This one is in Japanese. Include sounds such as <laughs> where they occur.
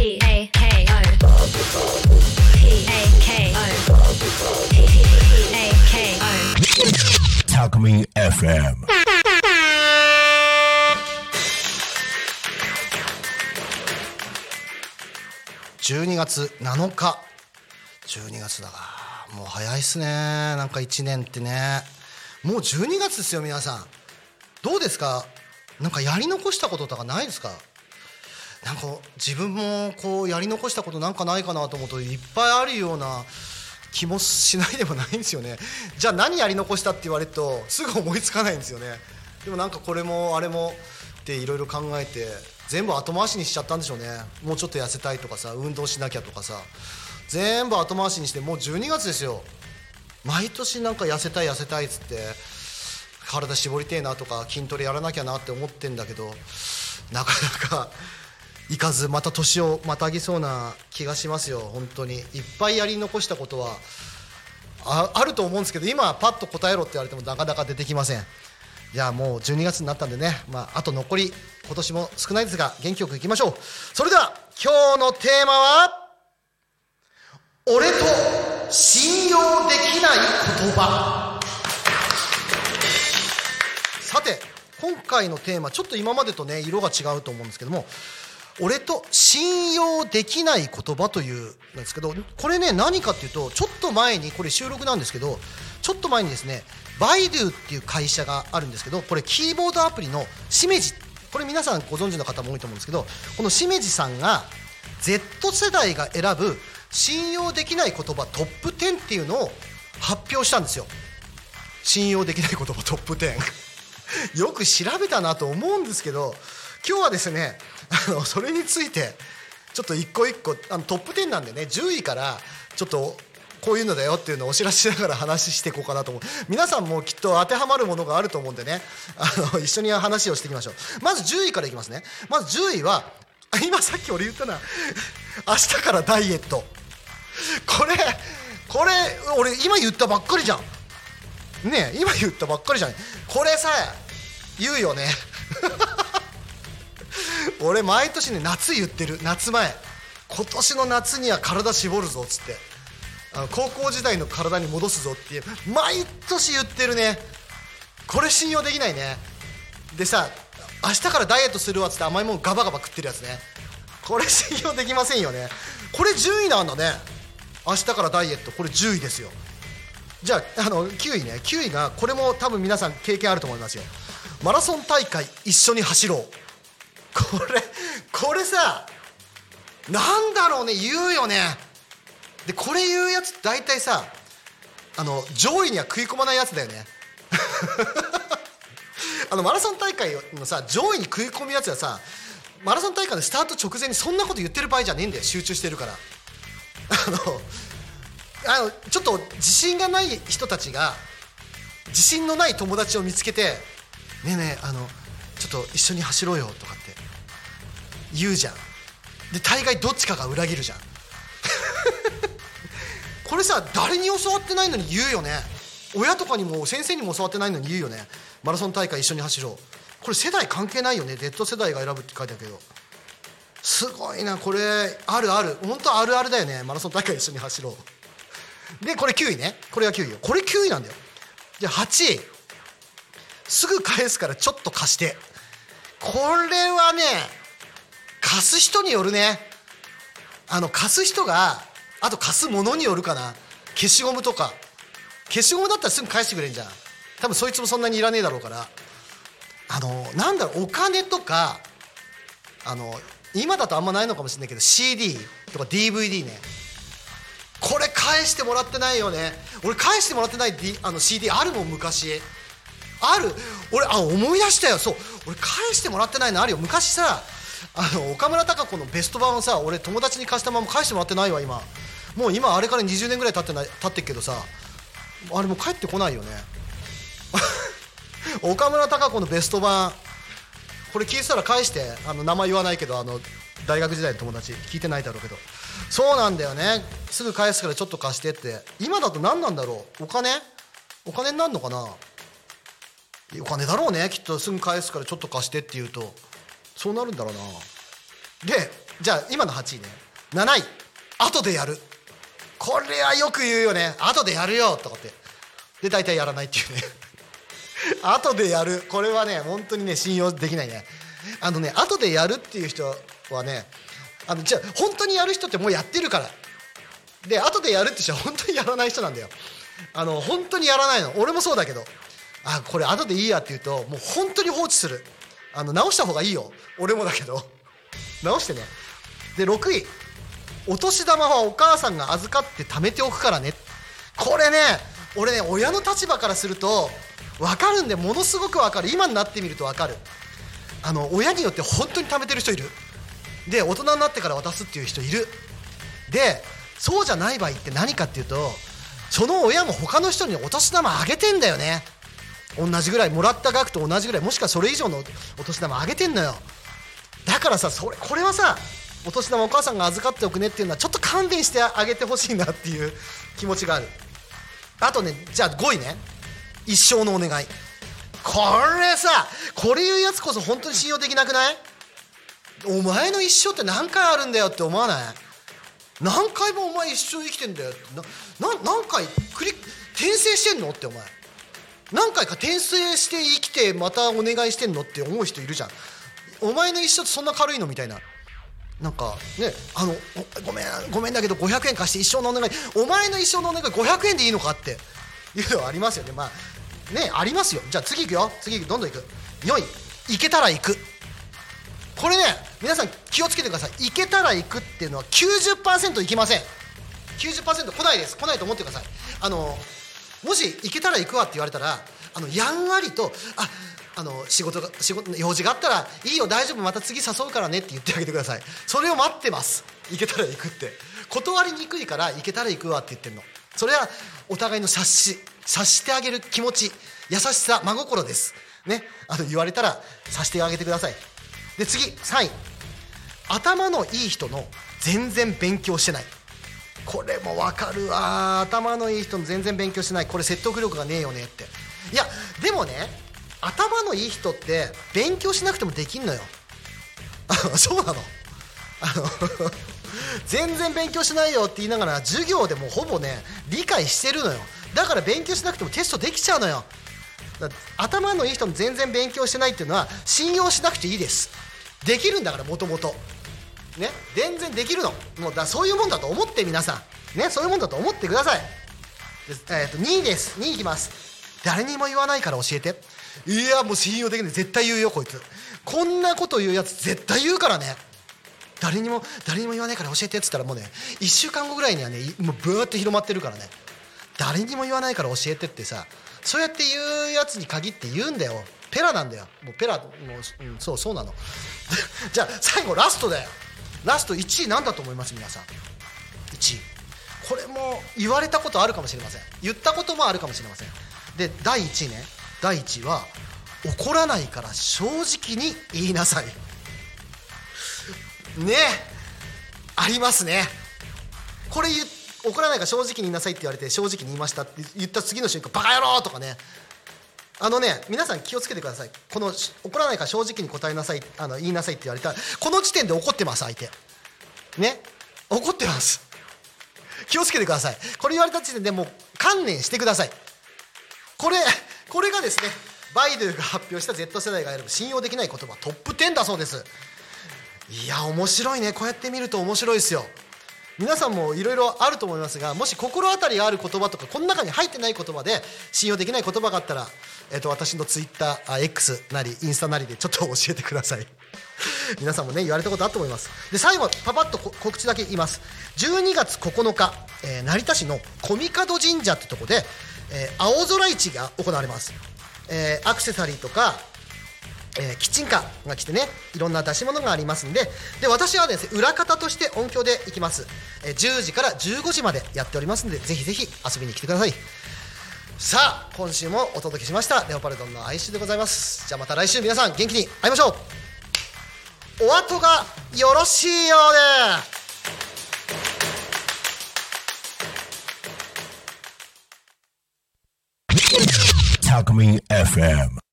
P A K O P A K O P A K O Talkme FM. 12月7日12月だがもう早いっすねなんか1年ってねもう12月ですよ皆さんどうですかなんかやり残したこととかないですかなんか自分もこうやり残したことなんかないかなと思うといっぱいあるような気もしないでもないんですよね。じゃあ何やり残したって言われるとすぐ思いつかないんですよね。でもなんかこれもあれもっていろいろ考えて全部後回しにしちゃったんでしょうね。もうちょっと痩せたいとかさ運動しなきゃとかさ。全部後回しにしてもう12月ですよ。毎年なんか痩せたい痩せたいっつって体絞りてえなとか筋トレやらなきゃなって思ってんだけどなかなかいかずまた年をまたぎそうな気がしますよ。本当に。いっぱいやり残したことはああると思うんですけど今パッと答えろって言われてもなかなか出てきません。じゃあもう12月になったんでね、まあ、あと残り今年も少ないですが元気よくいきましょう。それでは今日のテーマは俺と信用できない言葉。さて今回のテーマちょっと今までとね色が違うと思うんですけども俺と信用できない言葉というなんですけどこれね何かっていうとちょっと前にこれ収録なんですけどちょっと前にですねバイドゥっていう会社があるんですけどこれキーボードアプリのしめじこれ皆さんご存知の方も多いと思うんですけどこのしめじさんが Z 世代が選ぶ信用できない言葉トップ10っていうのを発表したんですよ。信用できない言葉トップ10よく調べたなと思うんですけど今日はですねあのそれについてちょっと一個一個あのトップ10なんでね10位からちょっとこういうのだよっていうのをお知らせしながら <laughs> 話していこうかなと思う。皆さんもきっと当てはまるものがあると思うんでねあの一緒に話をしていきましょう。まず10位からいきますね。まず10位は今さっき俺言ったな。<laughs> 明日からダイエット。これこれ俺今言ったばっかりじゃん。ねえ今言ったばっかりじゃん。これさ言うよね。俺毎年ね夏言ってる。夏前。今年の夏には体絞るぞっつって。あの高校時代の体に戻すぞって毎年言ってるね。これ信用できないね。でさ明日からダイエットするわっつって甘いもんガバガバ食ってるやつね。これ信用できませんよね。これ10位なんだね。明日からダイエット。これ10位ですよ。じゃああの9位ね。9位がこれも多分皆さん経験あると思いますよ。マラソン大会一緒に走ろう。これこれさなんだろうね言うよね。でこれ言うやつ大体さあの上位には食い込まないやつだよね。<laughs> あのマラソン大会のさ上位に食い込むやつはさマラソン大会のスタート直前にそんなこと言ってる場合じゃねえんだよ集中してるから。あのあのちょっと自信がない人たちが自信のない友達を見つけて「ねえねえあのちょっと一緒に走ろうよ」とかって言うじゃん。で大概どっちかが裏切るじゃん。<laughs> これさ誰に教わってないのに言うよね。親とかにも先生にも教わってないのに言うよね。マラソン大会一緒に走ろう。これ世代関係ないよね。Z 世代が選ぶって書いてあるけど。すごいなこれあるある。本当あるあるだよね。マラソン大会一緒に走ろう。でこれ9位ね。これが9位よ。これ9位なんだよ。じゃあ8位。すぐ返すからちょっと貸して。これはね貸す人によるね。あの貸す人があと貸すものによるかな。消しゴムとか。消しゴムだったらすぐ返してくれんじゃん。多分そいつもそんなにいらねえだろうから。あのなんだろうお金とかあの今だとあんまないのかもしれないけど CD とか DVD ね。これ返してもらってないよね。俺返してもらってない D あの CD あるもん昔。ある。俺あ思い出したよ。そう。俺返してもらってないのあるよ。昔さあの岡村孝子のベスト版をさ俺友達に貸したまま返してもらってないわ今。もう今あれから20年ぐらい経ってない経ってっけどさあれもう帰ってこないよね。<laughs> 岡村孝子のベスト版これ聞いてたら返して。あの名前言わないけどあの大学時代の友達。聞いてないだろうけど。そうなんだよね。すぐ返すからちょっと貸してって。今だと何なんだろう？お金？お金になるのかな？お金だろうね。きっとすぐ返すからちょっと貸してって言うと。そうなるんだろうな。でじゃあ今の8位ね。7位。後でやる。これはよく言うよね。後でやるよとかって。で大体やらないっていうね。<laughs> 後でやる。これはね本当にね信用できないね。あのね後でやるっていう人はねあのじゃあ本当にやる人ってもうやってるから。で後でやるって人は本当にやらない人なんだよ。あの本当にやらないの。俺もそうだけど。あこれ後でいいやって言うともう本当に放置する。あの直した方がいいよ。俺もだけど。直してね。で6位。お年玉はお母さんが預かって貯めておくからね。これね俺ね親の立場からすると分かるんでものすごく分かる。今になってみると分かる。あの親によって本当に貯めてる人いる。で大人になってから渡すっていう人いる。でそうじゃない場合って何かっていうとその親も他の人にお年玉あげてんだよね。同じぐらいもらった額と同じぐらいもしくはそれ以上のお年玉あげてんのよ。だからさそれこれはさお年玉お母さんが預かっておくねっていうのはちょっと勘弁してあげてほしいなっていう気持ちがある。あとねじゃあ5位ね。一生のお願い。これさこれ言うやつこそ本当に信用できなくない？お前の一生って何回あるんだよって思わない？何回もお前一生生きてんだよって。なな何回？繰り転生してんの？ってお前何回か転生して生きてまたお願いしてんのって思う人いるじゃん。お前の一生ってそんな軽いのみたいな。なんかねあのごめんごめんだけど500円貸して一生のお願い。お前の一生のお願い500円でいいのかって。いうのはありますよね。まあねありますよ。じゃあ次いくよ。次どんどんいく。4位行けたら行く。これね皆さん気をつけてください。行けたら行くっていうのは90%行きません。90%来ないです。来ないと思ってください。あのもし行けたら行くわって言われたらあのやんわりとああの仕事が仕事用事があったらいいよ大丈夫また次誘うからねって言ってあげてください。それを待ってます。行けたら行くって。断りにくいから行けたら行くわって言ってるの。それはお互いの察し察してあげる気持ち優しさ真心です。ね。あの言われたら察してあげてください。で次3位。頭のいい人の全然勉強してない。これも分かる。わ頭のいい人の全然勉強してない。これ説得力がねえよねって。いやでもね頭のいい人って勉強しなくてもできんのよ。そうなの。あの <laughs> 全然勉強しないよって言いながら授業でもほぼね理解してるのよ。だから勉強しなくてもテストできちゃうのよ。頭のいい人も全然勉強してないっていうのは信用しなくていいです。できるんだからもともと。ね全然できるの。もうだそういうもんだと思って皆さん。ねそういうもんだと思ってください。えー、と2位です。2位いきます。誰にも言わないから教えて。いやもう信用できない。絶対言うよこいつ。こんなこと言うやつ絶対言うからね。誰にも誰にも言わないから教えてっつったらもうね1週間後ぐらいにはねもうブーって広まってるからね。誰にも言わないから教えてってさそうやって言うやつに限って言うんだよ。ペラなんだよ。もうペラもう、うん、そうそうなの。じゃあ最後ラストだよ。ラスト1位何だと思います皆さん？1位。これも言われたことあるかもしれません。言ったこともあるかもしれません。で第1位ね。第1位は怒らないから正直に言いなさい。ね。ありますね。これ怒らないから正直に言いなさいって言われて正直に言いましたって言った次の瞬間バカ野郎とかね。あのね皆さん気をつけてください。この怒らないから正直に答えなさい。あの言いなさいって言われたらこの時点で怒ってます相手。ね？怒ってます。気をつけてください。これ言われた時点でもう観念してください。これこれがですねバイドゥが発表した Z 世代が選ぶ信用できない言葉トップ10だそうです。いや面白いね。こうやって見ると面白いですよ。皆さんもいろいろあると思いますがもし心当たりがある言葉とかこの中に入ってない言葉で信用できない言葉があったら、えー、と私のツイッター X なりインスタなりでちょっと教えてください。<laughs> 皆さんもね言われたことあると思います。で最後パパッと告知だけ言います。12月9日、えー、成田市の小見門神社ってとこで、えー、青空市が行われます、えー、アクセサリーとかえー、キッチンカーが来てねいろんな出し物がありますんでで私はですね裏方として音響で行きます、えー、10時から15時までやっておりますんでぜひぜひ遊びに来てください。さあ今週もお届けしましたレオパルドンの哀愁でございます。じゃあまた来週皆さん元気に会いましょう。お後がよろしいようで。Talk Me FM